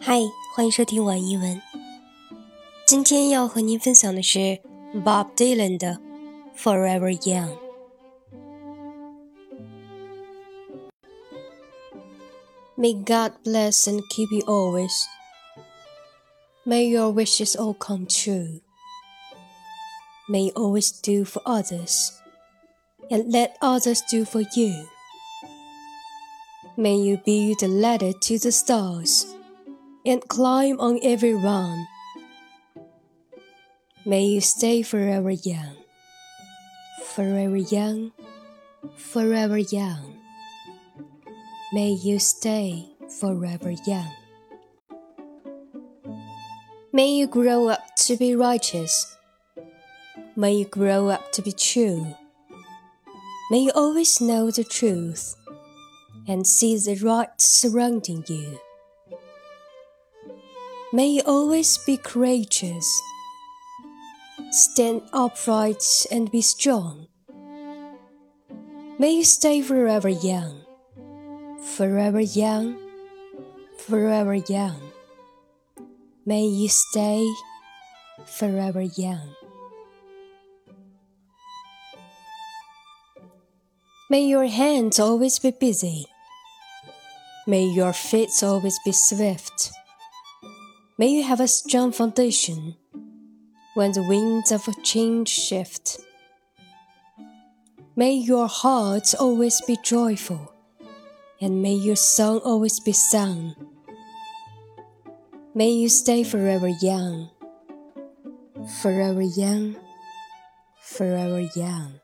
嗨，欢迎收听晚一文。今天要和您分享的是 Bob Dylan 的《Forever Young》。May God bless and keep you always. May your wishes all come true. May you always do for others, and let others do for you. May you be the ladder to the stars, and climb on every run. May you stay forever young, forever young, forever young. May you stay forever young. May you grow up to be righteous. May you grow up to be true. May you always know the truth and see the right surrounding you. May you always be courageous. Stand upright and be strong. May you stay forever young, forever young, forever young. May you stay forever young. May your hands always be busy. May your feet always be swift. May you have a strong foundation when the winds of change shift. May your heart always be joyful, and may your song always be sung. May you stay forever young, forever young, forever young.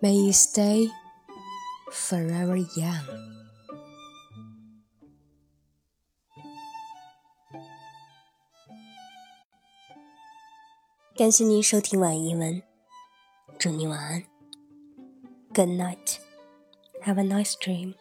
May you stay forever young. 感谢您收听晚英文，祝你晚安。Good night. Have a nice dream.